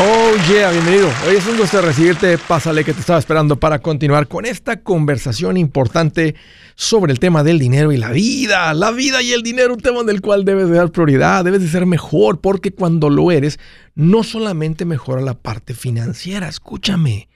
Oh yeah, bienvenido. Hoy es un gusto recibirte. Pásale que te estaba esperando para continuar con esta conversación importante sobre el tema del dinero y la vida. La vida y el dinero, un tema del cual debes de dar prioridad, debes de ser mejor, porque cuando lo eres, no solamente mejora la parte financiera, escúchame,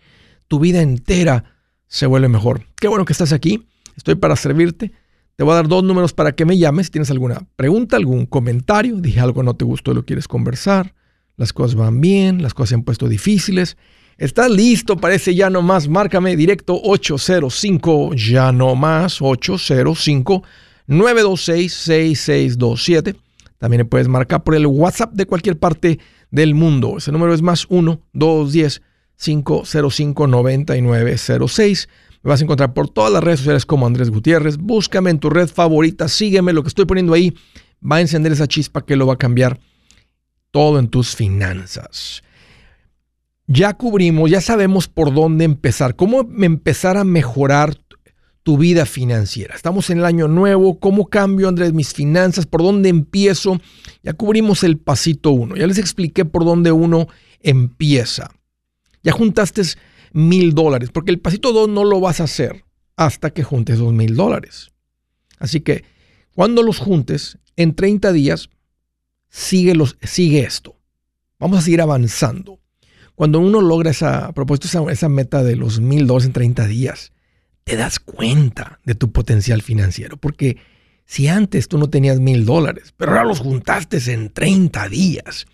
tu vida entera se vuelve mejor. Qué bueno que estás aquí. Estoy para servirte. Te voy a dar dos números para que me llames si tienes alguna pregunta, algún comentario, dije algo no te gustó y lo quieres conversar las cosas van bien, las cosas se han puesto difíciles. ¿Estás listo? Parece ya no más. Márcame directo 805, ya no más, 805 926 6627. También puedes marcar por el WhatsApp de cualquier parte del mundo. Ese número es más 1 210 505 9906. Me vas a encontrar por todas las redes sociales como Andrés Gutiérrez. Búscame en tu red favorita, sígueme. Lo que estoy poniendo ahí va a encender esa chispa que lo va a cambiar todo en tus finanzas. Ya cubrimos, ya sabemos por dónde empezar, cómo empezar a mejorar tu vida financiera. Estamos en el año nuevo, ¿cómo cambio, Andrés, mis finanzas? ¿Por dónde empiezo? Ya cubrimos el pasito uno, ya les expliqué por dónde uno empieza. Ya juntaste mil dólares, porque el pasito dos no lo vas a hacer hasta que juntes dos mil dólares. Así que cuando los juntes, en 30 días, sigue, los, sigue esto. Vamos a seguir avanzando. Cuando uno logra esa, propuesto esa, meta de los mil dólares en 30 días, te das cuenta de tu potencial financiero. Porque si antes tú no tenías mil dólares, pero ahora los juntaste en 30 días,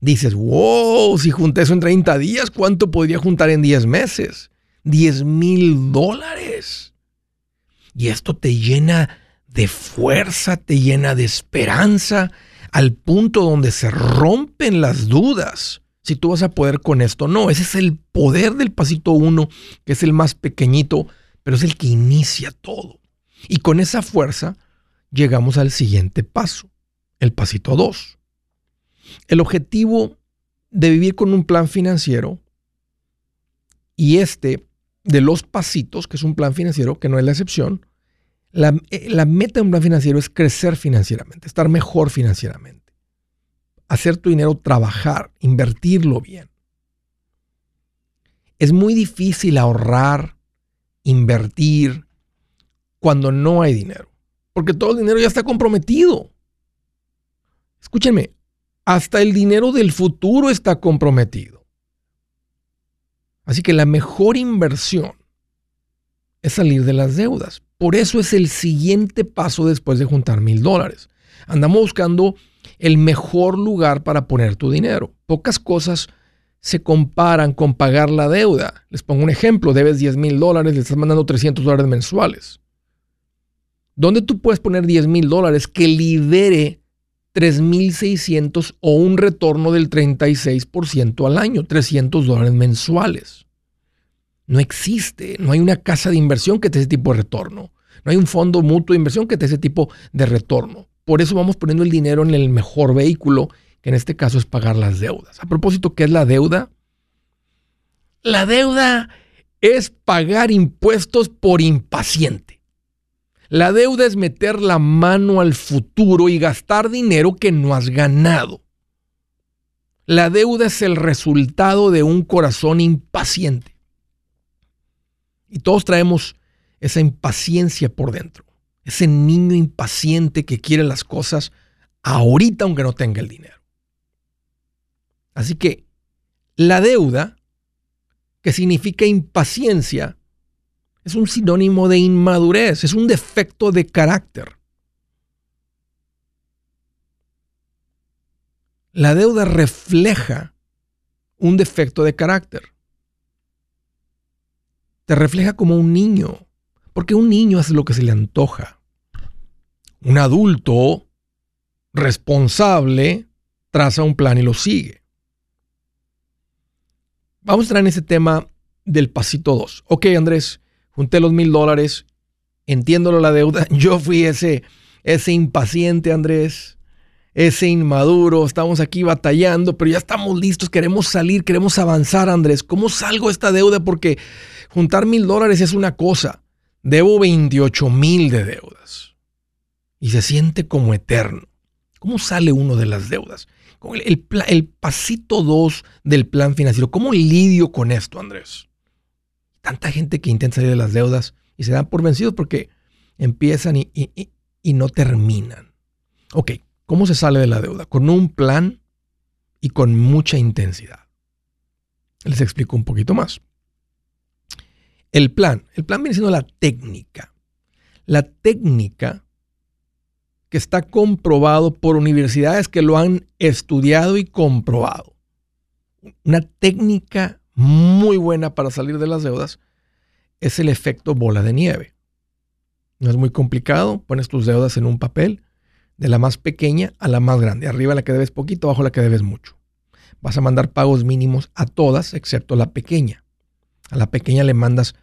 dices, wow, si junté eso en 30 días, ¿cuánto podría juntar en 10 meses? 10 mil dólares. Y esto te llena de fuerza, te llena de esperanza, al punto donde se rompen las dudas si tú vas a poder con esto. No, ese es el poder del pasito uno, que es el más pequeñito, pero es el que inicia todo. Y con esa fuerza llegamos al siguiente paso, el pasito dos. El objetivo de vivir con un plan financiero y este de los pasitos, que es un plan financiero, que no es la excepción, eh, la, meta de un plan financiero es crecer financieramente, estar mejor financieramente, hacer tu dinero trabajar, invertirlo bien. Es muy difícil ahorrar, invertir cuando no hay dinero, porque todo el dinero ya está comprometido. Escúchenme, hasta el dinero del futuro está comprometido. Así que la mejor inversión es salir de las deudas. Por eso es el siguiente paso después de juntar mil dólares. Andamos buscando el mejor lugar para poner tu dinero. Pocas cosas se comparan con pagar la deuda. Les pongo un ejemplo, debes 10 mil dólares, le estás mandando 300 dólares mensuales. ¿Dónde tú puedes poner 10 mil dólares que libere 3.600 o un retorno del 36% al año, 300 dólares mensuales? No existe, no hay una casa de inversión que te dé ese tipo de retorno. No hay un fondo mutuo de inversión que te dé ese tipo de retorno. Por eso vamos poniendo el dinero en el mejor vehículo, que en este caso es pagar las deudas. A propósito, ¿qué es la deuda? La deuda es pagar impuestos por impaciente. La deuda es meter la mano al futuro y gastar dinero que no has ganado. La deuda es el resultado de un corazón impaciente. Y todos traemos esa impaciencia por dentro. Ese niño impaciente que quiere las cosas ahorita aunque no tenga el dinero. Así que la deuda, que significa impaciencia, es un sinónimo de inmadurez, es un defecto de carácter. La deuda refleja un defecto de carácter te refleja como un niño, porque un niño hace lo que se le antoja. Un adulto responsable traza un plan y lo sigue. Vamos a entrar en ese tema del pasito 2. Ok, Andrés, junté los mil dólares, entiendo la deuda. Yo fui ese, ese impaciente, Andrés, ese inmaduro. Estamos aquí batallando, pero ya estamos listos. Queremos salir, queremos avanzar, Andrés. ¿Cómo salgo esta deuda? Porque juntar mil dólares es una cosa. Debo 28 mil de deudas. Y se siente como eterno. ¿Cómo sale uno de las deudas? El, el pasito 2 del plan financiero. ¿Cómo lidio con esto, Andrés? Tanta gente que intenta salir de las deudas y se dan por vencidos porque empiezan y, y no terminan. Ok, ¿cómo se sale de la deuda? Con un plan y con mucha intensidad. Les explico un poquito más. El plan, el plan viene siendo la técnica. La técnica que está comprobado por universidades que lo han estudiado y comprobado. Una técnica muy buena para salir de las deudas es el efecto bola de nieve. No es muy complicado, pones tus deudas en un papel, de la más pequeña a la más grande, arriba la que debes poquito, abajo la que debes mucho. Vas a mandar pagos mínimos a todas, excepto la pequeña. A la pequeña le mandas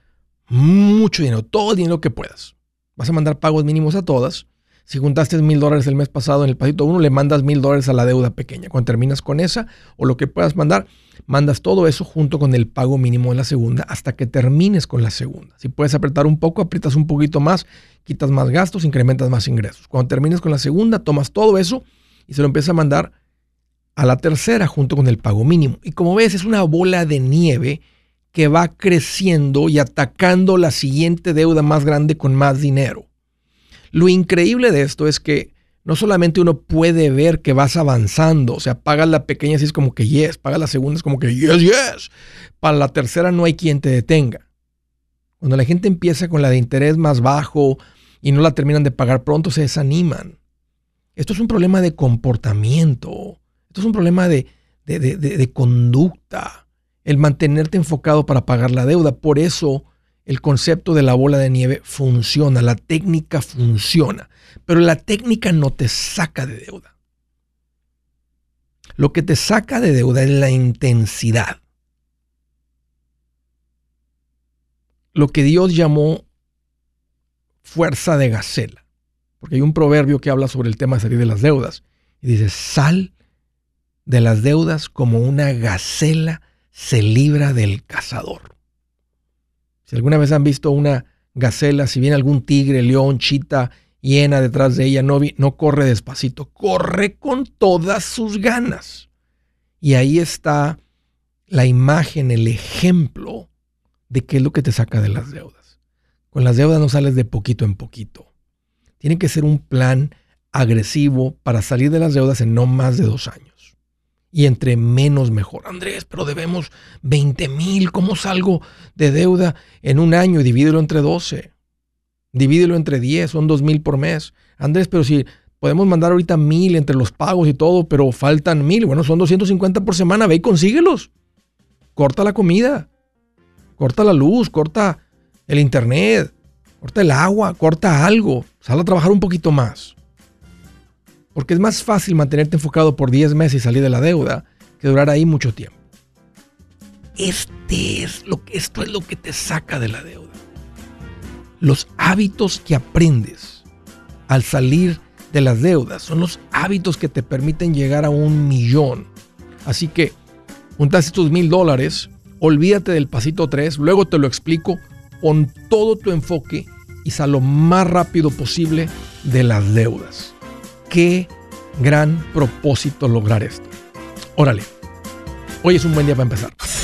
mucho dinero, todo el dinero que puedas. Vas a mandar pagos mínimos a todas si juntaste mil dólares el mes pasado en el pasito 1, le mandas mil dólares a la deuda pequeña. Cuando terminas con esa o lo que puedas mandar, mandas todo eso junto con el pago mínimo de la segunda hasta que termines con la segunda. Si puedes apretar un poco, aprietas un poquito más, quitas más gastos, incrementas más ingresos. Cuando termines con la segunda, tomas todo eso y se lo empiezas a mandar a la tercera junto con el pago mínimo. Y como ves, es una bola de nieve que va creciendo y atacando la siguiente deuda más grande con más dinero. Lo increíble de esto es que no solamente uno puede ver que vas avanzando, o sea, pagas la pequeña si es como que yes, pagas la segunda es como que yes, yes. Para la tercera no hay quien te detenga. Cuando la gente empieza con la de interés más bajo y no la terminan de pagar pronto, se desaniman. Esto es un problema de comportamiento. Esto es un problema de, de, de conducta. El mantenerte enfocado para pagar la deuda. Por eso el concepto de la bola de nieve funciona, la técnica funciona, pero la técnica no te saca de deuda. Lo que te saca de deuda es la intensidad. Lo que Dios llamó fuerza de gacela. Porque hay un proverbio que habla sobre el tema de salir de las deudas. Y dice, sal de las deudas como una gacela se libra del cazador. Si alguna vez han visto una gacela, si viene algún tigre, león, chita, hiena detrás de ella, no, no corre despacito, corre con todas sus ganas. Y ahí está la imagen, el ejemplo de qué es lo que te saca de las deudas. Con las deudas no sales de poquito en poquito. Tiene que ser un plan agresivo para salir de las deudas en no más de dos años y entre menos mejor. Andrés, pero debemos 20 mil, ¿cómo salgo de deuda en un año? Divídelo entre 12, divídelo entre 10, son 2 mil por mes. Andrés, pero si podemos mandar ahorita mil entre los pagos y todo, pero faltan mil, bueno, son 250 por semana, ve y consíguelos. Corta la comida, corta la luz, corta el internet, corta el agua, corta algo, sal a trabajar un poquito más. Porque es más fácil mantenerte enfocado por 10 meses y salir de la deuda que durar ahí mucho tiempo. Este es lo que, esto es lo que te saca de la deuda. Los hábitos que aprendes al salir de las deudas son los hábitos que te permiten llegar a un millón. Así que juntaste tus mil dólares, olvídate del pasito 3, luego te lo explico, pon todo tu enfoque y sal lo más rápido posible de las deudas qué gran propósito lograr esto. Órale, hoy es un buen día para empezar.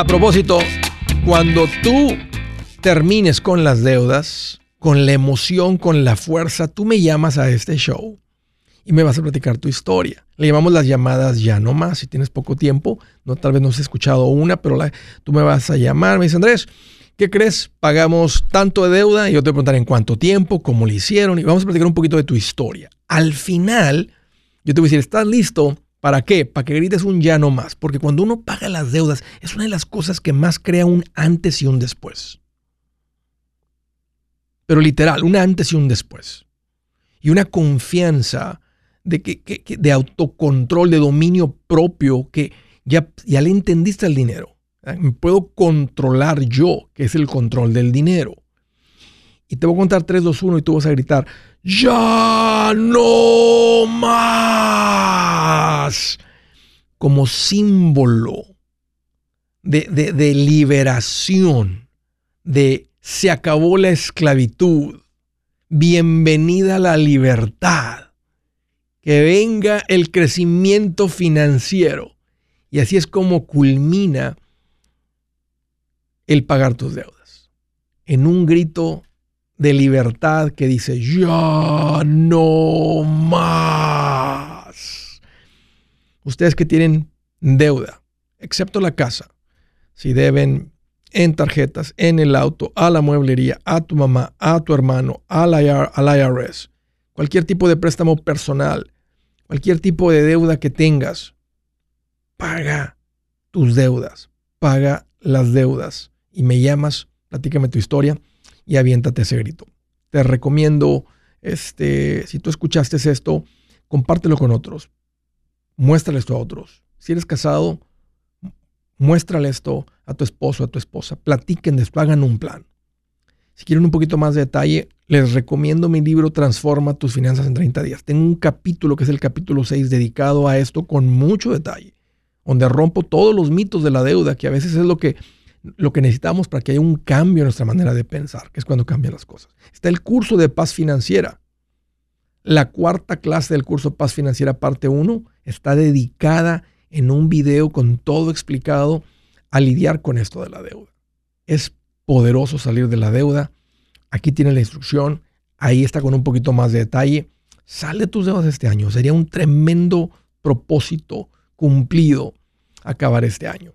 A propósito, cuando tú termines con las deudas, con la emoción, con la fuerza, tú me llamas a este show y me vas a platicar tu historia. Le llamamos las llamadas ya no más. Si tienes poco tiempo, no tal vez no has escuchado una, pero tú me vas a llamar. Me dice Andrés, ¿qué crees? Pagamos tanto de deuda y yo te voy a preguntar en cuánto tiempo, cómo lo hicieron y vamos a platicar un poquito de tu historia. Al final, yo te voy a decir, ¿estás listo? ¿Para qué? Para que grites un ya no más. Porque cuando uno paga las deudas, es una de las cosas que más crea un antes y un después. Pero literal, un antes y un después. Y una confianza de, que, de autocontrol, de dominio propio, que ya, ya le entendiste al dinero. Me puedo controlar yo, que es el control del dinero. Y te voy a contar 3, 2, 1 y tú vas a gritar, ya no más, como símbolo de, de, liberación, de se acabó la esclavitud, bienvenida la libertad, que venga el crecimiento financiero. Y así es como culmina el pagar tus deudas. En un grito de libertad que dice, ya no más. Ustedes que tienen deuda, excepto la casa, si deben en tarjetas, en el auto, a la mueblería, a tu mamá, a tu hermano, al, al IRS, cualquier tipo de préstamo personal, cualquier tipo de deuda que tengas, paga tus deudas, paga las deudas y me llamas, platícame tu historia y aviéntate ese grito. Te recomiendo, este, si tú escuchaste esto, compártelo con otros. Muéstrale esto a otros. Si eres casado, muéstrale esto a tu esposo, a tu esposa. Platiquen, hagan un plan. Si quieren un poquito más de detalle, les recomiendo mi libro Transforma tus finanzas en 30 días. Tengo un capítulo que es el capítulo 6 dedicado a esto con mucho detalle, donde rompo todos los mitos de la deuda, que a veces es lo que lo que necesitamos para que haya un cambio en nuestra manera de pensar, que es cuando cambian las cosas. Está el curso de paz financiera. La cuarta clase del curso Paz Financiera, parte 1, está dedicada en un video con todo explicado a lidiar con esto de la deuda. Es poderoso salir de la deuda. Aquí tiene la instrucción. Ahí está con un poquito más de detalle. Sal de tus deudas este año. Sería un tremendo propósito cumplido acabar este año.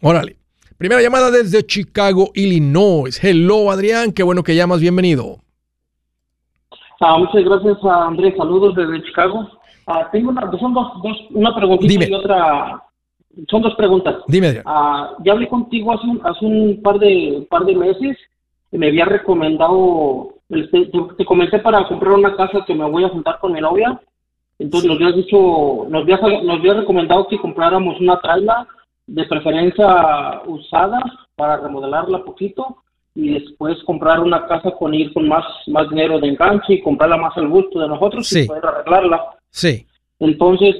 Órale. Primera llamada desde Chicago, Illinois. Hello, Adrián. Qué bueno que llamas. Bienvenido. Ah, muchas gracias, Andrés. Saludos desde Chicago. Ah, tengo una, son dos, una preguntita y otra. Son dos preguntas. Dime, Adrián. Ah, ya hablé contigo hace un, hace un par de par de meses. Me había recomendado, este, te, comenté para comprar una casa que me voy a juntar con mi novia. Entonces nos habías dicho, nos habías, nos habías recomendado que compráramos una traila de preferencia usada para remodelarla poquito y después comprar una casa con ir con más, más dinero de enganche y comprarla más al gusto de nosotros y poder arreglarla. Sí. Entonces,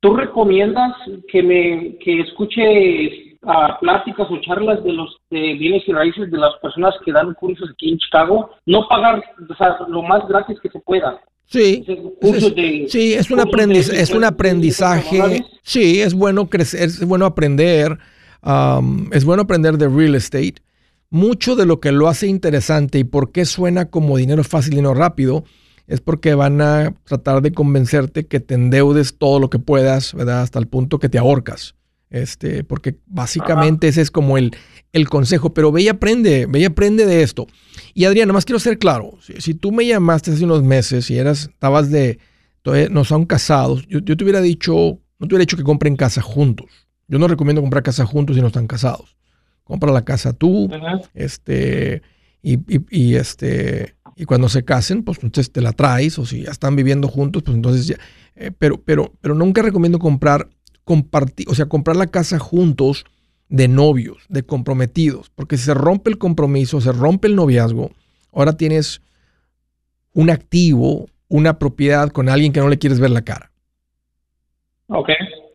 ¿tú recomiendas que me que escuche a pláticas o charlas de los de bienes y raíces de las personas que dan cursos aquí en Chicago? No pagar o sea, lo más gratis que se pueda. Sí, es, sí, es un, es un aprendizaje. Sí, es bueno crecer, es bueno aprender. es bueno aprender de real estate. mucho de lo que lo hace interesante y por qué suena como dinero fácil, y dinero rápido, es porque van a tratar de convencerte que te endeudes todo lo que puedas, ¿verdad? Hasta el punto que te ahorcas. Este, porque básicamente ese es como el, el consejo. Pero ve y aprende, ve y aprende de esto. Y Adrián, más quiero ser claro. Si, tú me llamaste hace unos meses y eras, estabas de, no son casados, yo, te hubiera dicho, no te hubiera dicho que compren casa juntos. Yo no recomiendo comprar casa juntos si no están casados. Compra la casa tú, este, y, y, este, y cuando se casen, pues entonces te la traes, o si ya están viviendo juntos, pues entonces ya. Eh, pero, pero, pero nunca recomiendo comprar, compartir, o sea, comprar la casa juntos de novios, de comprometidos, porque si se rompe el compromiso, se rompe el noviazgo, ahora tienes un activo, una propiedad con alguien que no le quieres ver la cara. Ok.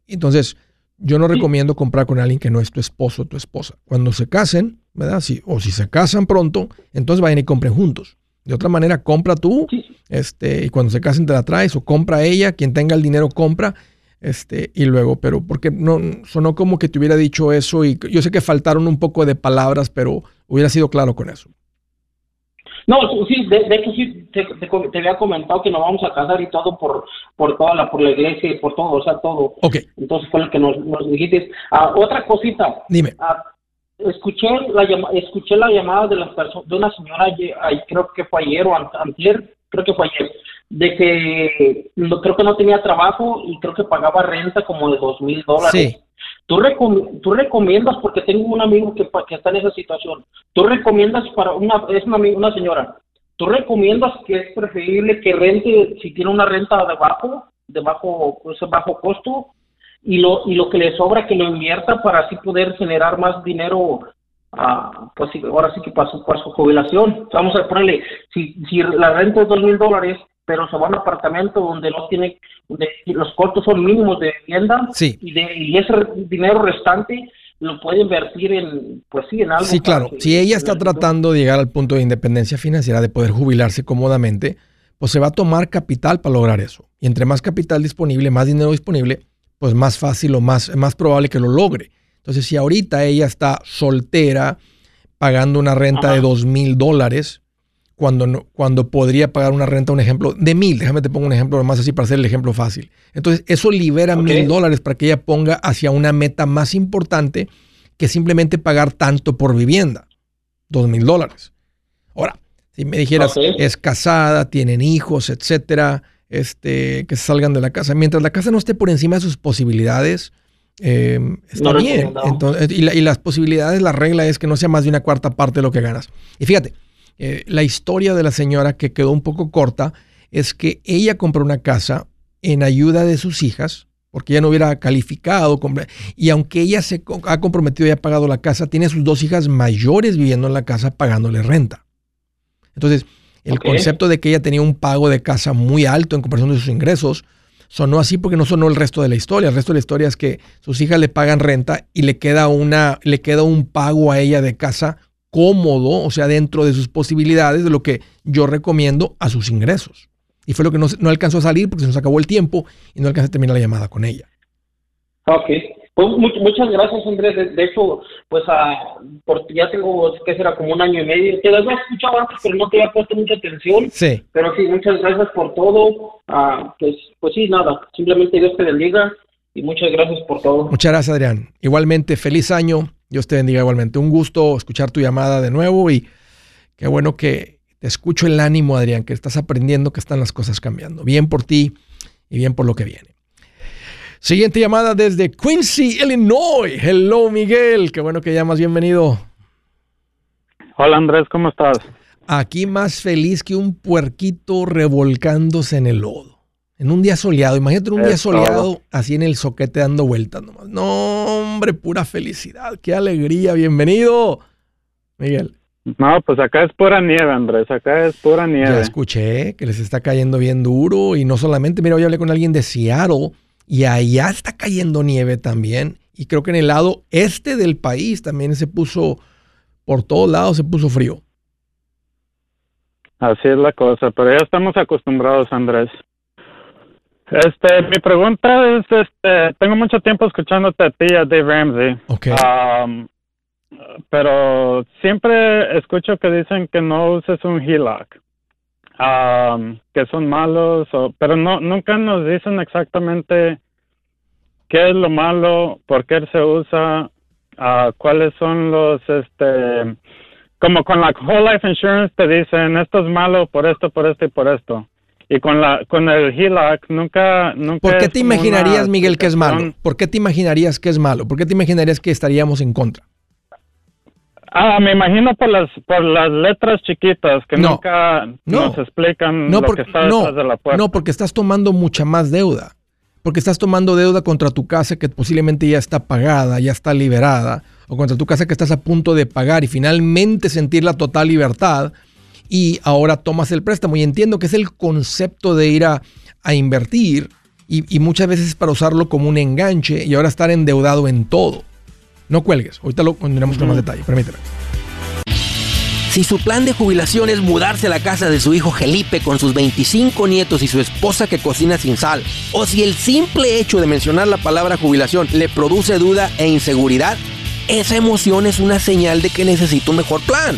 Entonces, yo no recomiendo comprar con alguien que no es tu esposo o tu esposa. Cuando se casen, ¿verdad? Si, o si se casan pronto, entonces vayan y compren juntos. De otra manera, compra tú, este, y cuando se casen te la traes, o compra ella, quien tenga el dinero compra, este, y luego, pero porque no sonó como que te hubiera dicho eso, y yo sé que faltaron un poco de palabras, pero hubiera sido claro con eso. No, sí, de, hecho sí, te, había comentado que nos vamos a casar y todo por por toda la por la iglesia y por todo, o sea, todo. Ok. Entonces fue lo que nos, dijiste. Ah, otra cosita. Dime. Ah, escuché la escuché la llamada de las de una señora creo que fue ayer o antier creo que fue ayer de que creo que no tenía trabajo y creo que pagaba renta como de dos mil dólares sí. ¿Tú, tú recomiendas, porque tengo un amigo que, que, está en esa situación, tú recomiendas para una, es una, una señora, tú recomiendas que es preferible que rente, si tiene una renta de bajo, de bajo, pues, bajo costo, y lo, y lo que le sobra que lo invierta para así poder generar más dinero ah, pues ahora sí que para su, para su jubilación. Vamos a ponerle, si, si la renta es dos mil dólares, pero se va a un apartamento donde no tiene, los costos son mínimos de vivienda y, de, y ese dinero restante lo puede invertir en, pues sí, en algo. Sí, claro. si ella está tratando de llegar al punto de independencia financiera, de poder jubilarse cómodamente, pues se va a tomar capital para lograr eso. Y entre más capital disponible, más dinero disponible, pues más fácil o más, más probable que lo logre. Entonces, si ahorita ella está soltera, pagando una renta de dos mil dólares, cuando, cuando podría pagar una renta, un ejemplo, de mil, déjame te pongo un ejemplo más así para hacer el ejemplo fácil. Entonces, eso libera mil dólares para que ella ponga hacia una meta más importante que simplemente pagar tanto por vivienda, dos mil dólares. Ahora, si me dijeras, es casada, tienen hijos, etcétera, este, que salgan de la casa. Mientras la casa no esté por encima de sus posibilidades, eh, está bien. Entonces, y, y, las posibilidades, la regla es que no sea más de una cuarta parte de lo que ganas. Y fíjate, eh, la historia de la señora que quedó un poco corta es que ella compró una casa en ayuda de sus hijas, porque ella no hubiera calificado, y aunque ella se ha comprometido y ha pagado la casa, tiene a sus dos hijas mayores viviendo en la casa pagándole renta. Entonces, el concepto de que ella tenía un pago de casa muy alto en comparación de sus ingresos, sonó así porque no sonó el resto de la historia. El resto de la historia es que sus hijas le pagan renta y le queda una, le queda un pago a ella de casa cómodo, o sea, dentro de sus posibilidades, de lo que yo recomiendo a sus ingresos. Y fue lo que no, no alcanzó a salir porque se nos acabó el tiempo y no alcanzó a terminar la llamada con ella. Ok. Pues, muchas gracias, Andrés. De, hecho, pues ah, porque ya tengo, que será como un año y medio. Te lo he escuchado antes, pero no te había puesto mucha atención. Sí. Pero sí, muchas gracias por todo. Ah, pues, pues sí, nada. Simplemente Dios te bendiga y muchas gracias por todo. Muchas gracias, Adrián. Igualmente, feliz año Dios te bendiga igualmente. Un gusto escuchar tu llamada de nuevo y qué bueno que te escucho el ánimo, Adrián, que estás aprendiendo que están las cosas cambiando. Bien por ti y bien por lo que viene. Siguiente llamada desde Quincy, Illinois. Hello, Miguel. Qué bueno que llamas. Bienvenido. Hola, Andrés. ¿Cómo estás? Aquí más feliz que un puerquito revolcándose en el lodo. En un día soleado, imagínate un día soleado así en el soquete dando vueltas nomás. No, hombre, pura felicidad, qué alegría, bienvenido, Miguel. No, pues acá es pura nieve, Andrés, acá es pura nieve. Ya escuché que les está cayendo bien duro y no solamente, mira, hoy hablé con alguien de Seattle y allá está cayendo nieve también y creo que en el lado este del país también se puso, por todos lados se puso frío. Así es la cosa, pero ya estamos acostumbrados, Andrés. Este, mi pregunta es, este, tengo mucho tiempo escuchándote a ti, a Dave Ramsey. Okay. Um, pero siempre escucho que dicen que no uses un HELOC, um, que son malos, o, pero no nunca nos dicen exactamente qué es lo malo, por qué se usa, uh, cuáles son los, este, como con la Whole Life Insurance te dicen esto es malo por esto, por esto y por esto. Y con la con el HELOC nunca nunca ¿Por qué te imaginarías, Miguel, que es malo? ¿Por qué te imaginarías que es malo? ¿Por qué te imaginarías que estaríamos en contra? Ah, me imagino por las por las letras chiquitas que No. nunca No. nos explican No, lo porque, que está detrás de la puerta. no, porque estás tomando mucha más deuda. Porque estás tomando deuda contra tu casa que posiblemente ya está pagada, ya está liberada, o contra tu casa que estás a punto de pagar y finalmente sentir la total libertad y ahora tomas el préstamo. Y entiendo que es el concepto de ir a, a invertir y, y muchas veces es para usarlo como un enganche y ahora estar endeudado en todo. No cuelgues, ahorita lo continuamos con más detalle, permíteme. Si su plan de jubilación es mudarse a la casa de su hijo Felipe con sus 25 nietos y su esposa que cocina sin sal, o si el simple hecho de mencionar la palabra jubilación le produce duda e inseguridad, esa emoción es una señal de que necesita un mejor plan.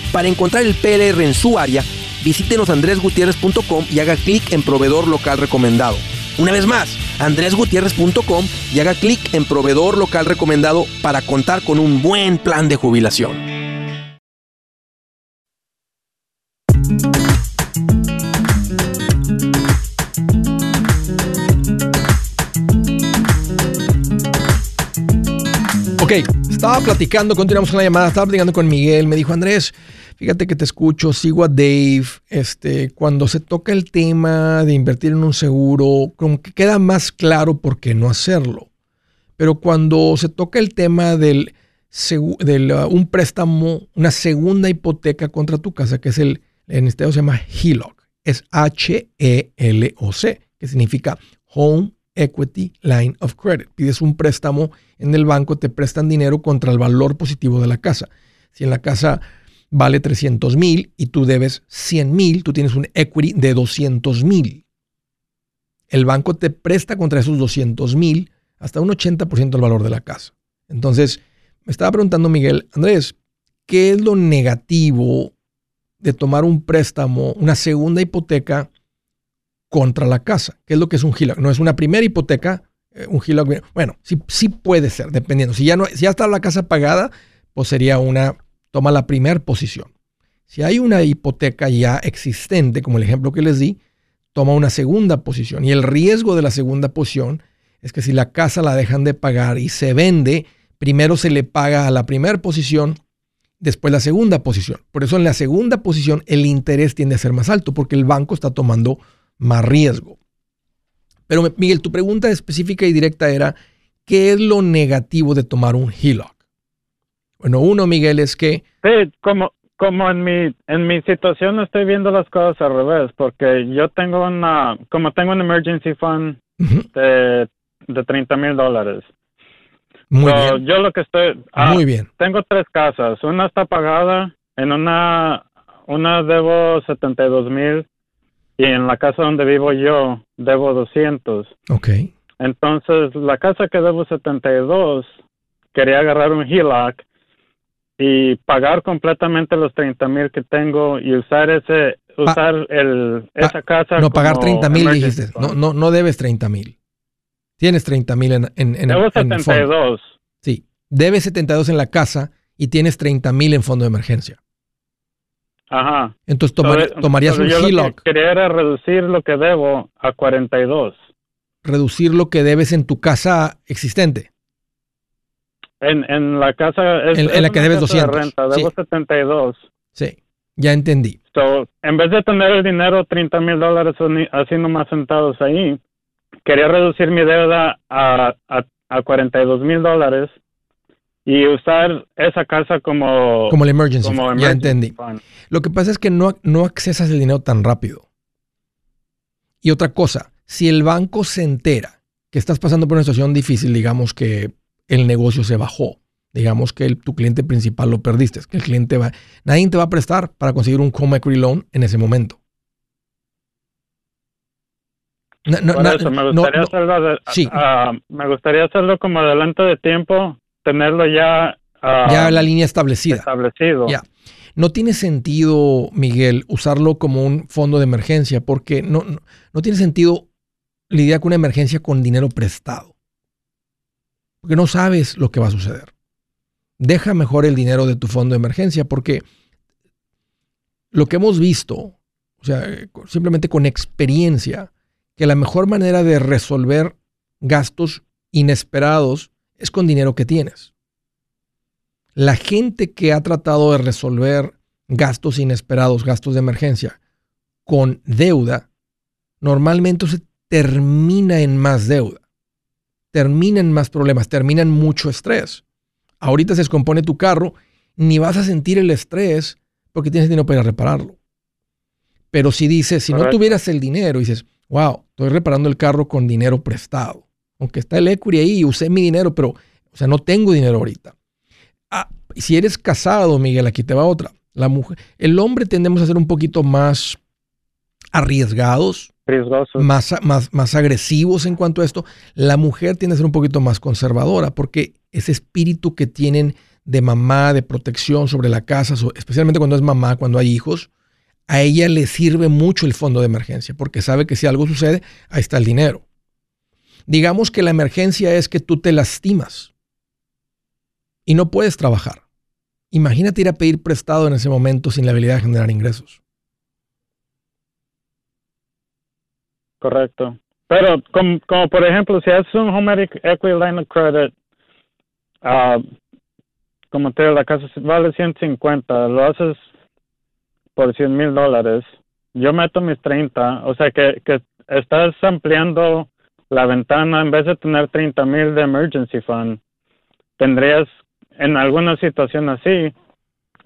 Para encontrar el PLR en su área, visítenos andresgutierrez.com y haga clic en proveedor local recomendado. Una vez más, andresgutierrez.com y haga clic en proveedor local recomendado para contar con un buen plan de jubilación. Ok, estaba platicando, continuamos con la llamada, estaba platicando con Miguel, me dijo Andrés, fíjate que te escucho, sigo a Dave, este, cuando se toca el tema de invertir en un seguro, como que queda más claro por qué no hacerlo. Pero cuando se toca el tema del, uh, un préstamo, una segunda hipoteca contra tu casa, que es el, en este se llama HELOC, es H-E-L-O-C, que significa Home Equity Line of Credit. Pides un préstamo en el banco, te prestan dinero contra el valor positivo de la casa. Si en la casa vale 300 mil y tú debes 100 mil, tú tienes un equity de 200 mil. El banco te presta contra esos 200 mil hasta un 80% del valor de la casa. Entonces, me estaba preguntando Miguel, Andrés, ¿qué es lo negativo de tomar un préstamo, una segunda hipoteca contra la casa? ¿Qué es lo que es un HELOC? No es una primera hipoteca, eh, un HELOC. Bueno, sí, sí puede ser, dependiendo. Si ya, no, si ya está la casa pagada, pues sería una, toma la primera posición. Si hay una hipoteca ya existente, como el ejemplo que les di, toma una segunda posición. Y el riesgo de la segunda posición es que si la casa la dejan de pagar y se vende, primero se le paga a la primera posición, después la segunda posición. Por eso en la segunda posición el interés tiende a ser más alto, porque el banco está tomando más riesgo. Pero Miguel, tu pregunta específica y directa era, ¿qué es lo negativo de tomar un HELOC? Bueno, uno, Miguel, es que... Sí, como, como en mi, en mi situación estoy viendo las cosas al revés, porque yo tengo una, como tengo un emergency fund de, de 30 mil dólares. Muy So, bien, Yo lo que estoy, ah, muy bien. tengo tres casas, una está pagada, en una, una debo 72 mil y en la casa donde vivo yo debo 200. Ok. Entonces, la casa que debo 72, quería agarrar un HELOC y pagar completamente los 30 mil que tengo y usar ese, usar el, pa- esa casa. No, pagar como 30 mil dijiste. No, no, no debes 30 mil. Tienes 30 mil en, en, en, Debo en el fondo. 72. Sí, debes 72 en la casa y tienes 30 mil en fondo de emergencia. Ajá. Entonces tomar- So, tomarías so un yo lo que HELOC, quería era reducir lo que debo a 42. reducir lo que debes en tu casa existente. En, en la casa. Es, En- la que debes casa de 200, renta, debo sí. 72. Sí, ya entendí. So, en vez de tener el dinero, 30 mil dólares así nomás sentados ahí, quería reducir mi deuda a, a, a 42 mil dólares y usar esa casa como... Como el emergency. como ya entendí. fund. Lo que pasa es que no, no accesas el dinero tan rápido. Y otra cosa, si el banco se entera que estás pasando por una situación difícil, digamos que el negocio se bajó, digamos que el- tu cliente principal lo perdiste, que el cliente va, nadie te va a prestar para conseguir un home equity loan en ese momento. No, no, Por na- eso, me gustaría no, hacerlo de- Sí. me gustaría hacerlo como adelante de tiempo, tenerlo ya, ah, ya la línea establecida. establecido. Ya. No tiene sentido, Miguel, usarlo como un fondo de emergencia porque no, no, no tiene sentido lidiar con una emergencia con dinero prestado. Porque no sabes lo que va a suceder. Deja mejor el dinero de tu fondo de emergencia porque lo que hemos visto, o sea, simplemente con experiencia, que la mejor manera de resolver gastos inesperados es con dinero que tienes. La gente que ha tratado de resolver gastos inesperados, gastos de emergencia, con deuda, normalmente se termina en más deuda, termina en más problemas, termina en mucho estrés. Ahorita se descompone tu carro, ni vas a sentir el estrés porque tienes dinero para repararlo. Pero si dices, si no tuvieras el dinero, dices, wow, estoy reparando el carro con dinero prestado. Aunque está el equity ahí, usé mi dinero, pero, o sea, no tengo dinero ahorita. Ah, si eres casado, Miguel, aquí te va otra. La mujer, el hombre tendemos a ser un poquito más arriesgados, Riesgosos. más, más, más agresivos en cuanto a esto. La mujer tiende a ser un poquito más conservadora porque ese espíritu que tienen de mamá, de protección sobre la casa, especialmente cuando es mamá, cuando hay hijos, a ella le sirve mucho el fondo de emergencia porque sabe que si algo sucede, ahí está el dinero. Digamos que la emergencia es que tú te lastimas y no puedes trabajar. Imagínate ir a pedir prestado en ese momento sin la habilidad de generar ingresos. Correcto. Pero como, como por ejemplo, si haces un home equ- equity line of credit, ah, como te digo, la casa vale 150, lo haces por 100 mil dólares, yo meto mis 30, o sea que, que estás ampliando la ventana, en vez de tener 30 mil de emergency fund, tendrías, en alguna situación así,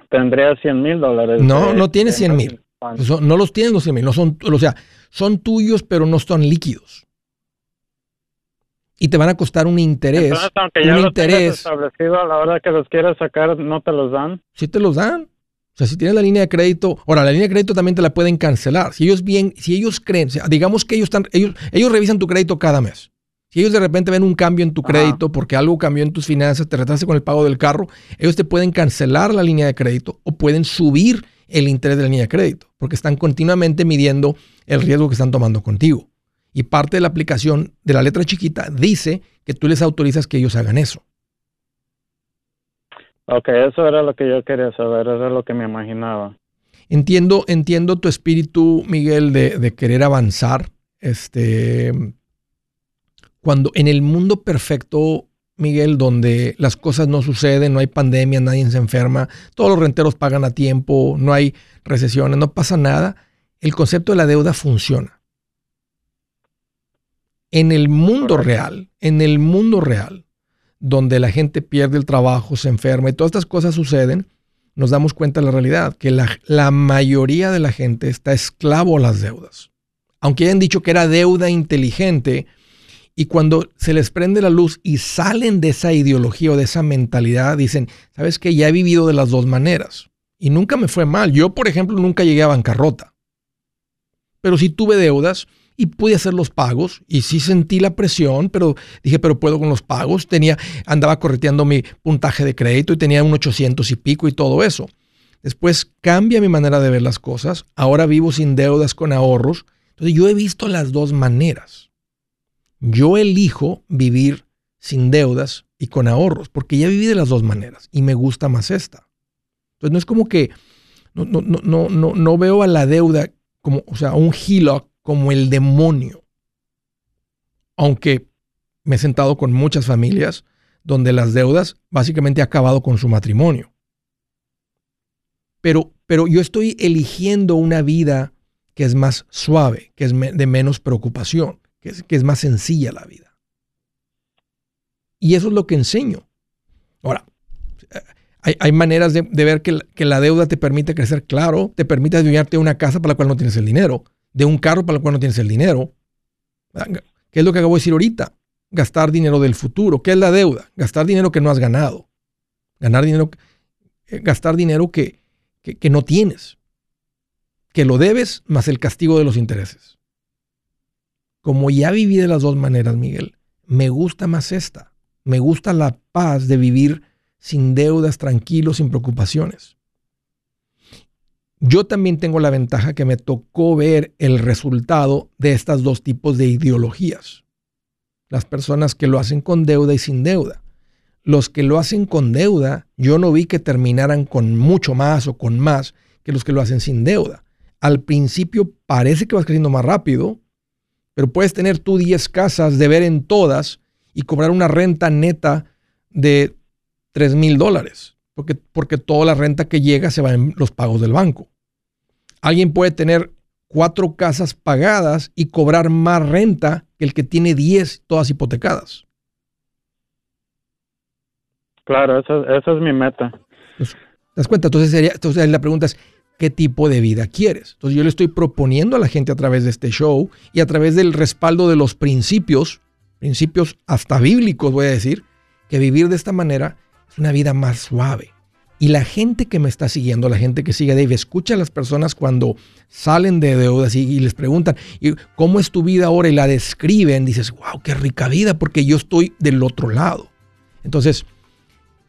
tendrías 100 mil dólares. No, de- no tienes de 100,000. Pues son- no los tienen los 100 mil, no son, o sea, son tuyos, pero no son líquidos. Y te van a costar un interés. Entonces, aunque ya un interés, establecido, a la hora que los quieras sacar, no te los dan. si te los dan. O sea, si tienes la línea de crédito, ahora la línea de crédito también te la pueden cancelar. Si ellos bien, si ellos creen, o sea, digamos que ellos están, ellos, ellos revisan tu crédito cada mes. Si ellos de repente ven un cambio en tu Ajá. crédito porque algo cambió en tus finanzas, te retrasaste con el pago del carro, ellos te pueden cancelar la línea de crédito o pueden subir el interés de la línea de crédito porque están continuamente midiendo el riesgo que están tomando contigo. Y parte de la aplicación de la letra chiquita dice que tú les autorizas que ellos hagan eso. Ok, eso era lo que yo quería saber, es lo que me imaginaba. Entiendo, entiendo tu espíritu, Miguel, de, de querer avanzar. Este, cuando en el mundo perfecto, Miguel, donde las cosas no suceden, no hay pandemia, nadie se enferma, todos los renteros pagan a tiempo, no hay recesiones, no pasa nada, el concepto de la deuda funciona. En el mundo real, en el mundo real, donde la gente pierde el trabajo, se enferma y todas estas cosas suceden, nos damos cuenta de la realidad, que la, la mayoría de la gente está esclavo a las deudas. Aunque hayan dicho que era deuda inteligente, y cuando se les prende la luz y salen de esa ideología o de esa mentalidad, dicen, ¿sabes qué? Ya he vivido de las dos maneras. Y nunca me fue mal. Yo, por ejemplo, nunca llegué a bancarrota. Pero sí tuve deudas y pude hacer los pagos y sí sentí la presión, pero dije, pero puedo con los pagos. Tenía, andaba correteando mi puntaje de crédito y tenía un 800 y pico y todo eso. Después cambia mi manera de ver las cosas. Ahora vivo sin deudas con ahorros. Entonces yo he visto las dos maneras. Yo elijo vivir sin deudas y con ahorros, porque ya viví de las dos maneras y me gusta más esta. Entonces no es como que no, no, no, no, no, veo a la deuda como, o sea, un HELOC como el demonio. Aunque me he sentado con muchas familias donde las deudas básicamente han acabado con su matrimonio. Pero, pero yo estoy eligiendo una vida que es más suave, que es de menos preocupación, que es, que más sencilla la vida. Y eso es lo que enseño. Ahora, Hay, maneras de, ver que, la deuda te permite crecer, claro, te permite adueñarte de una casa para la cual no tienes el dinero, de un carro para el cual no tienes el dinero. ¿Qué es lo que acabo de decir ahorita? Gastar dinero del futuro. ¿Qué es la deuda? Gastar dinero que no has ganado. Ganar dinero, eh, gastar dinero que, que no tienes. Que lo debes más el castigo de los intereses. Como ya viví de las dos maneras, Miguel, me gusta más esta. Me gusta la paz de vivir sin deudas, tranquilo, sin preocupaciones. Yo también tengo la ventaja que me tocó ver el resultado de estos dos tipos de ideologías. Las personas que lo hacen con deuda y sin deuda. Los que lo hacen con deuda, yo no vi que terminaran con mucho más o con más que los que lo hacen sin deuda. Al principio parece que vas creciendo más rápido, pero puedes tener tú 10 casas, de ver en todas y cobrar una renta neta de 3 mil dólares, porque, porque toda la renta que llega se va en los pagos del banco. Alguien puede tener cuatro casas pagadas y cobrar más renta que el que tiene 10 todas hipotecadas. Claro, esa, es mi meta. Pues, ¿Te das cuenta? Entonces, sería, entonces la pregunta es, ¿qué tipo de vida quieres? Entonces yo le estoy proponiendo a la gente a través de este show y a través del respaldo de los principios, principios hasta bíblicos voy a decir, que vivir de esta manera una vida más suave. Y la gente que me está siguiendo, la gente que sigue a Dave, escucha a las personas cuando salen de deudas y, les preguntan, ¿cómo es tu vida ahora? Y la describen, dices, wow, qué rica vida, porque yo estoy del otro lado. Entonces,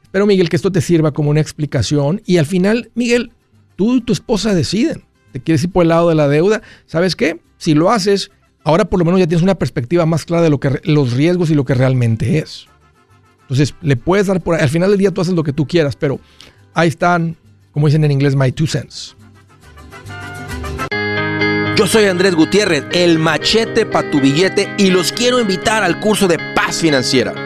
espero Miguel que esto te sirva como una explicación. Y al final, Miguel, tú y tu esposa deciden. ¿Te quieres ir por el lado de la deuda? ¿Sabes qué? Si lo haces, ahora por lo menos ya tienes una perspectiva más clara de lo que, los riesgos y lo que realmente es. Entonces, le puedes dar por ahí. Al final del día tú haces lo que tú quieras, pero ahí están, como dicen en inglés, my two cents. Yo soy Andrés Gutiérrez, el machete para tu billete, y los quiero invitar al curso de paz financiera.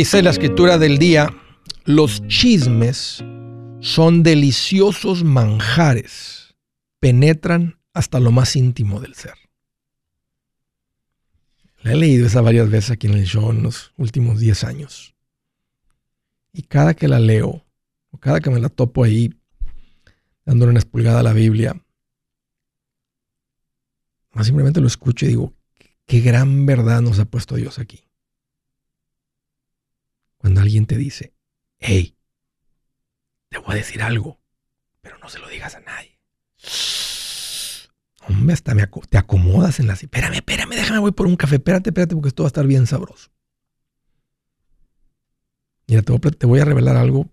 Dice la escritura del día los chismes son deliciosos manjares, penetran hasta lo más íntimo del ser. La he leído esa varias veces aquí en el show en los últimos 10 años. Y cada que la leo, o cada que me la topo ahí, dándole una espulgada a la Biblia, simplemente lo escucho y digo, qué gran verdad nos ha puesto Dios aquí. Cuando alguien te dice, hey, te voy a decir algo, pero no se lo digas a nadie. Hombre, hasta me te acomodas en la... Espérame, espérame, déjame, voy por un café. Espérate, espérate, porque esto va a estar bien sabroso. Mira, te voy, te voy a revelar algo,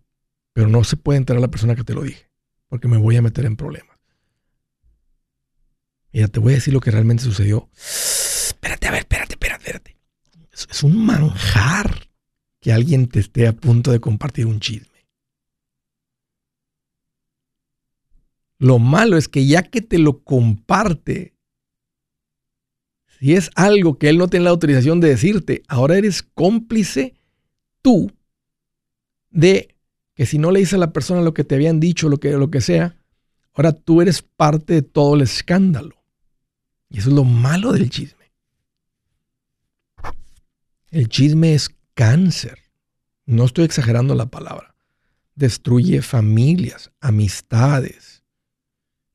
pero no se puede enterar la persona que te lo dije, porque me voy a meter en problemas. Mira, te voy a decir lo que realmente sucedió. Espérate, a ver, espérate, espérate, espérate. es un manjar que alguien te esté a punto de compartir un chisme. Lo malo es que ya que te lo comparte, si es algo que él no tiene la autorización de decirte, ahora eres cómplice tú de que si no le dices a la persona lo que te habían dicho, lo que, lo que sea, ahora tú eres parte de todo el escándalo. Y eso es lo malo del chisme. El chisme es cáncer. No estoy exagerando la palabra. Destruye familias, amistades,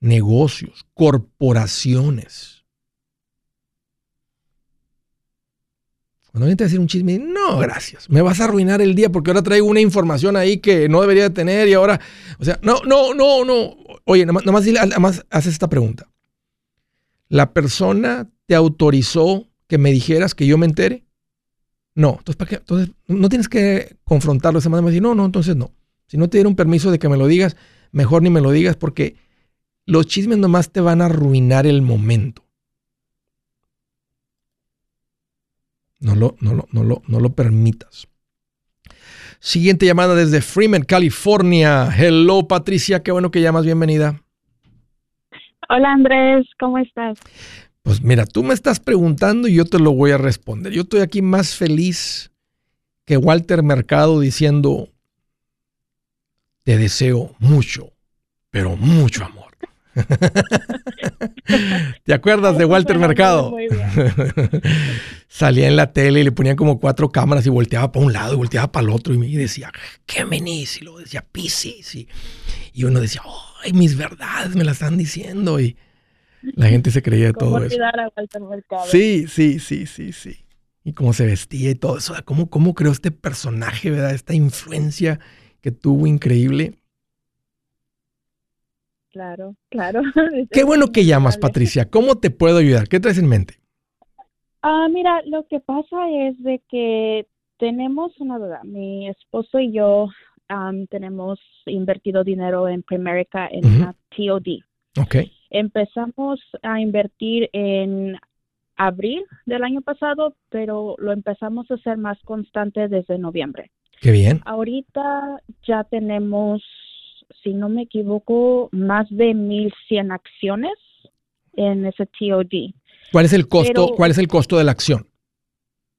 negocios, corporaciones. Cuando alguien te decir un chisme, no, gracias. Me vas a arruinar el día porque ahora traigo una información ahí que no debería de tener y ahora, o sea, no, no, no, no. Oye, nada más, nada más haces esta pregunta. ¿La persona te autorizó que me dijeras que yo me entere? No. Entonces, ¿para qué? No tienes que confrontarlo esa manera decir, no, no, entonces no. Si no te dieron permiso de que me lo digas, mejor ni me lo digas porque los chismes nomás te van a arruinar el momento. No lo, no lo, no lo, no lo permitas. Siguiente llamada desde Freeman, California. Hello, Patricia, qué bueno que llamas, bienvenida. Hola, Andrés, ¿cómo estás? Pues mira, tú me estás preguntando y yo te lo voy a responder. Yo estoy aquí más feliz que Walter Mercado diciendo, te deseo mucho, pero mucho amor. ¿Te acuerdas de Walter Mercado? Salía en la tele y le ponían como cuatro cámaras y volteaba para un lado y volteaba para el otro y me decía, Géminis, y luego decía Pisces y, y uno decía, ay, mis verdades me las están diciendo y la gente se creía de todo eso. Sí, sí, sí, sí, sí. Y cómo se vestía y todo eso. ¿Cómo, cómo creó este personaje, verdad? Esta influencia que tuvo increíble. Claro, claro. Qué bueno que llamas, Patricia. ¿Cómo te puedo ayudar? ¿Qué traes en mente? Ah, mira, lo que pasa es de que tenemos una duda. Mi esposo y yo tenemos invertido dinero en Primerica en una TOD. Ok. Empezamos a invertir en abril del año pasado, pero lo empezamos a hacer más constante desde noviembre. Qué bien. Ahorita ya tenemos si no me equivoco, más de 1.100 acciones en ese TOD. ¿Cuál es el costo, ¿cuál es el costo de la acción?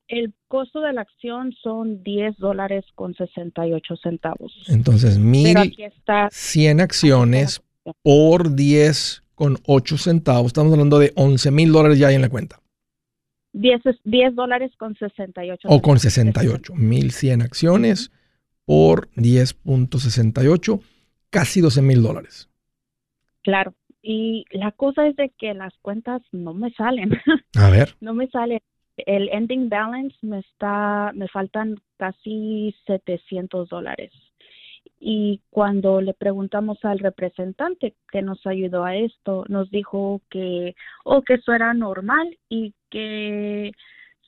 El costo de la acción son 10 dólares con 68 centavos. Entonces, 1.100 acciones por 10 con 8 centavos. Estamos hablando de 11 mil dólares ya ahí en la cuenta. 10, 10 dólares con 68. O con 68. 1.100 acciones por 10.68 casi 12 mil dólares. Claro, y la cosa es de que las cuentas no me salen. A ver. no me sale. El ending balance me está, me faltan casi 700 dólares. Y cuando le preguntamos al representante que nos ayudó a esto, nos dijo que, o oh, que eso era normal y que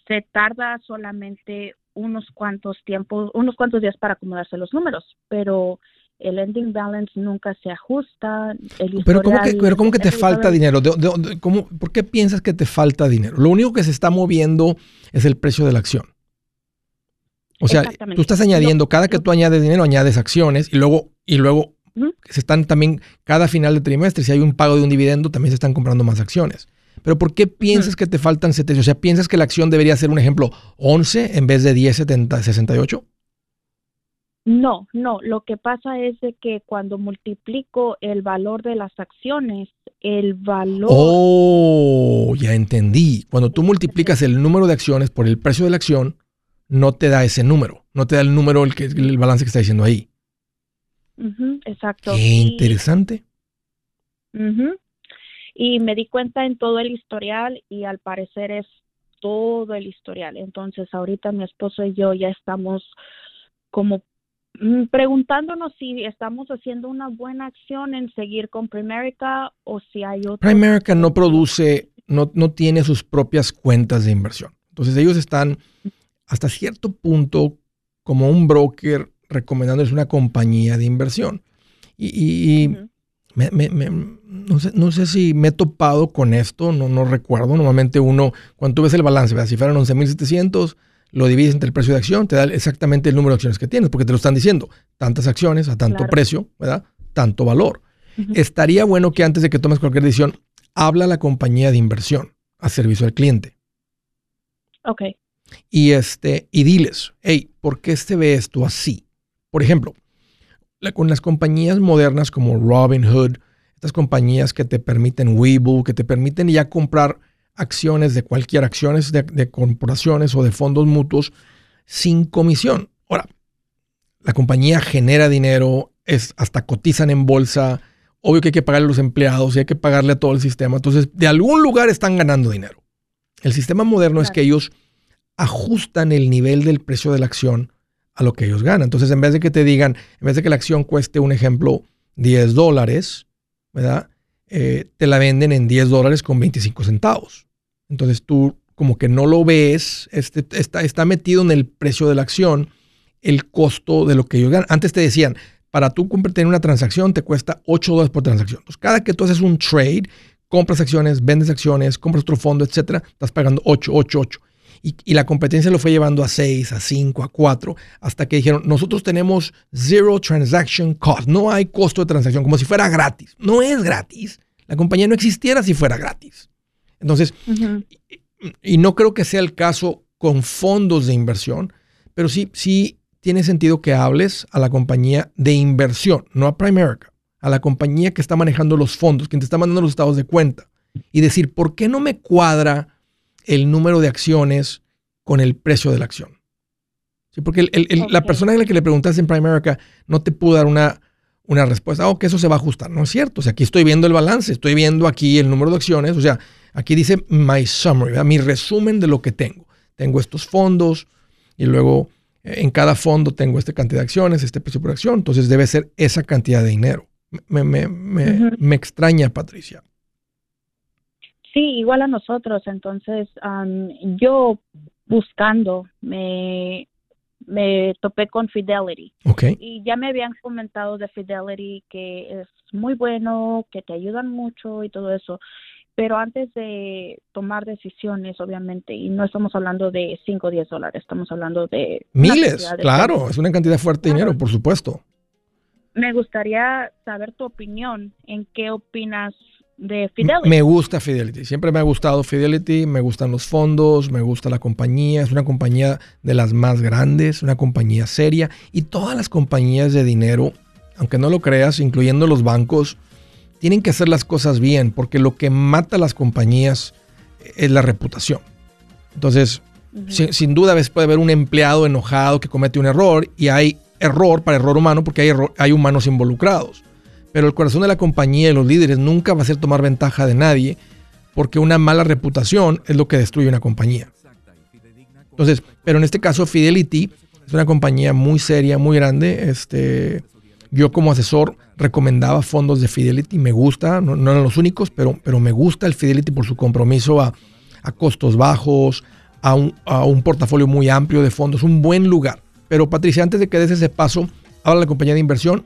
se tarda solamente unos cuantos tiempos, unos cuantos días para acomodarse los números, pero el ending balance nunca se ajusta. pero ¿cómo que, pero ¿cómo que te falta dinero? cómo, ¿Por qué piensas que te falta dinero? Lo único que se está moviendo es el precio de la acción. O sea, tú estás añadiendo, cada que tú añades dinero, añades acciones y luego, y luego se están también, cada final de trimestre, si hay un pago de un dividendo, también se están comprando más acciones. Pero ¿por qué piensas que te faltan 7? O sea, ¿piensas que la acción debería ser un ejemplo 11 en vez de 10, 70, 68? No, no, lo que pasa es de que cuando multiplico el valor de las acciones, el valor... Oh, ya entendí. Cuando tú multiplicas el número de acciones por el precio de la acción, no te da ese número, no te da el número, el, que, el balance que está diciendo ahí. exacto. Qué interesante. Y me di cuenta en todo el historial y al parecer es todo el historial. Entonces ahorita mi esposo y yo ya estamos como Mm, preguntándonos si estamos haciendo una buena acción en seguir con Primerica o si hay otro. Primerica no produce, no, no tiene sus propias cuentas de inversión. Entonces ellos están hasta cierto punto como un broker recomendándoles una compañía de inversión. Y, no, sé, no, sé, si me he topado con esto, no, no recuerdo. Normalmente uno, cuando tú ves el balance, si fueran 11.700, lo divides entre el precio de acción, te da exactamente el número de acciones que tienes, porque te lo están diciendo. Tantas acciones a tanto precio, ¿verdad? Tanto valor. Estaría bueno que antes de que tomes cualquier decisión, habla a la compañía de inversión a servicio al cliente. Ok. Y, este, y diles, hey, ¿por qué se ve esto así? Por ejemplo, con las compañías modernas como Robinhood, estas compañías que te permiten Webull, que te permiten ya comprar acciones de cualquier acciones de, corporaciones o de fondos mutuos sin comisión. Ahora, la compañía genera dinero, es, hasta cotizan en bolsa, obvio que hay que pagarle a los empleados y hay que pagarle a todo el sistema. Entonces, de algún lugar están ganando dinero. El sistema moderno es que ellos ajustan el nivel del precio de la acción a lo que ellos ganan. Entonces, en vez de que te digan, en vez de que la acción cueste, un ejemplo, 10 dólares, ¿verdad? Eh, te la venden en 10 dólares con 25 centavos. Entonces tú como que no lo ves, este, está, metido en el precio de la acción el costo de lo que ellos ganan. Antes te decían, para tú tener una transacción te cuesta 8 dólares por transacción. Entonces, cada que tú haces un trade, compras acciones, vendes acciones, compras otro fondo, etcétera, estás pagando 8, 8, 8. Y, la competencia lo fue llevando a 6, a 5, a 4, hasta que dijeron, nosotros tenemos zero transaction cost, no hay costo de transacción, como si fuera gratis. No es gratis. La compañía no existiera si fuera gratis. Entonces, y, no creo que sea el caso con fondos de inversión, pero sí, sí tiene sentido que hables a la compañía de inversión, no a Primerica, a la compañía que está manejando los fondos, quien te está mandando los estados de cuenta, y decir, ¿por qué no me cuadra el número de acciones con el precio de la acción. Sí, porque la persona a la que le preguntaste en Primerica no te pudo dar una, una respuesta, oh, que eso se va a ajustar. No es cierto. O sea, aquí estoy viendo el balance, estoy viendo aquí el número de acciones. O sea, aquí dice my summary, mi resumen de lo que tengo. Tengo estos fondos y luego eh, en cada fondo tengo esta cantidad de acciones, este precio por acción. Entonces debe ser esa cantidad de dinero. Me, me, me, me extraña, Patricia. Sí, igual a nosotros. Entonces, yo buscando me, me topé con Fidelity. Okay. Y ya me habían comentado de Fidelity que es muy bueno, que te ayudan mucho y todo eso. Pero antes de tomar decisiones, obviamente, y no estamos hablando de 5 o 10 dólares, estamos hablando de... Miles, claro, es una cantidad fuerte de dinero, por supuesto. Me gustaría saber tu opinión en qué opinas de Fidelity. Me gusta Fidelity, siempre me ha gustado Fidelity, me gustan los fondos, me gusta la compañía, es una compañía de las más grandes, una compañía seria y todas las compañías de dinero, aunque no lo creas, incluyendo los bancos, tienen que hacer las cosas bien porque lo que mata a las compañías es la reputación. Entonces, sin, duda a veces puede haber un empleado enojado que comete un error y hay error para error humano porque hay, hay humanos involucrados. Pero el corazón de la compañía y los líderes nunca va a ser tomar ventaja de nadie, porque una mala reputación es lo que destruye una compañía. Entonces, pero en este caso Fidelity es una compañía muy seria, muy grande. Este, yo como asesor recomendaba fondos de Fidelity, me gusta, no, eran los únicos, pero, pero me gusta el Fidelity por su compromiso a, costos bajos, a un, a un, portafolio muy amplio de fondos, un buen lugar. Pero Patricia, antes de que des ese paso, habla la compañía de inversión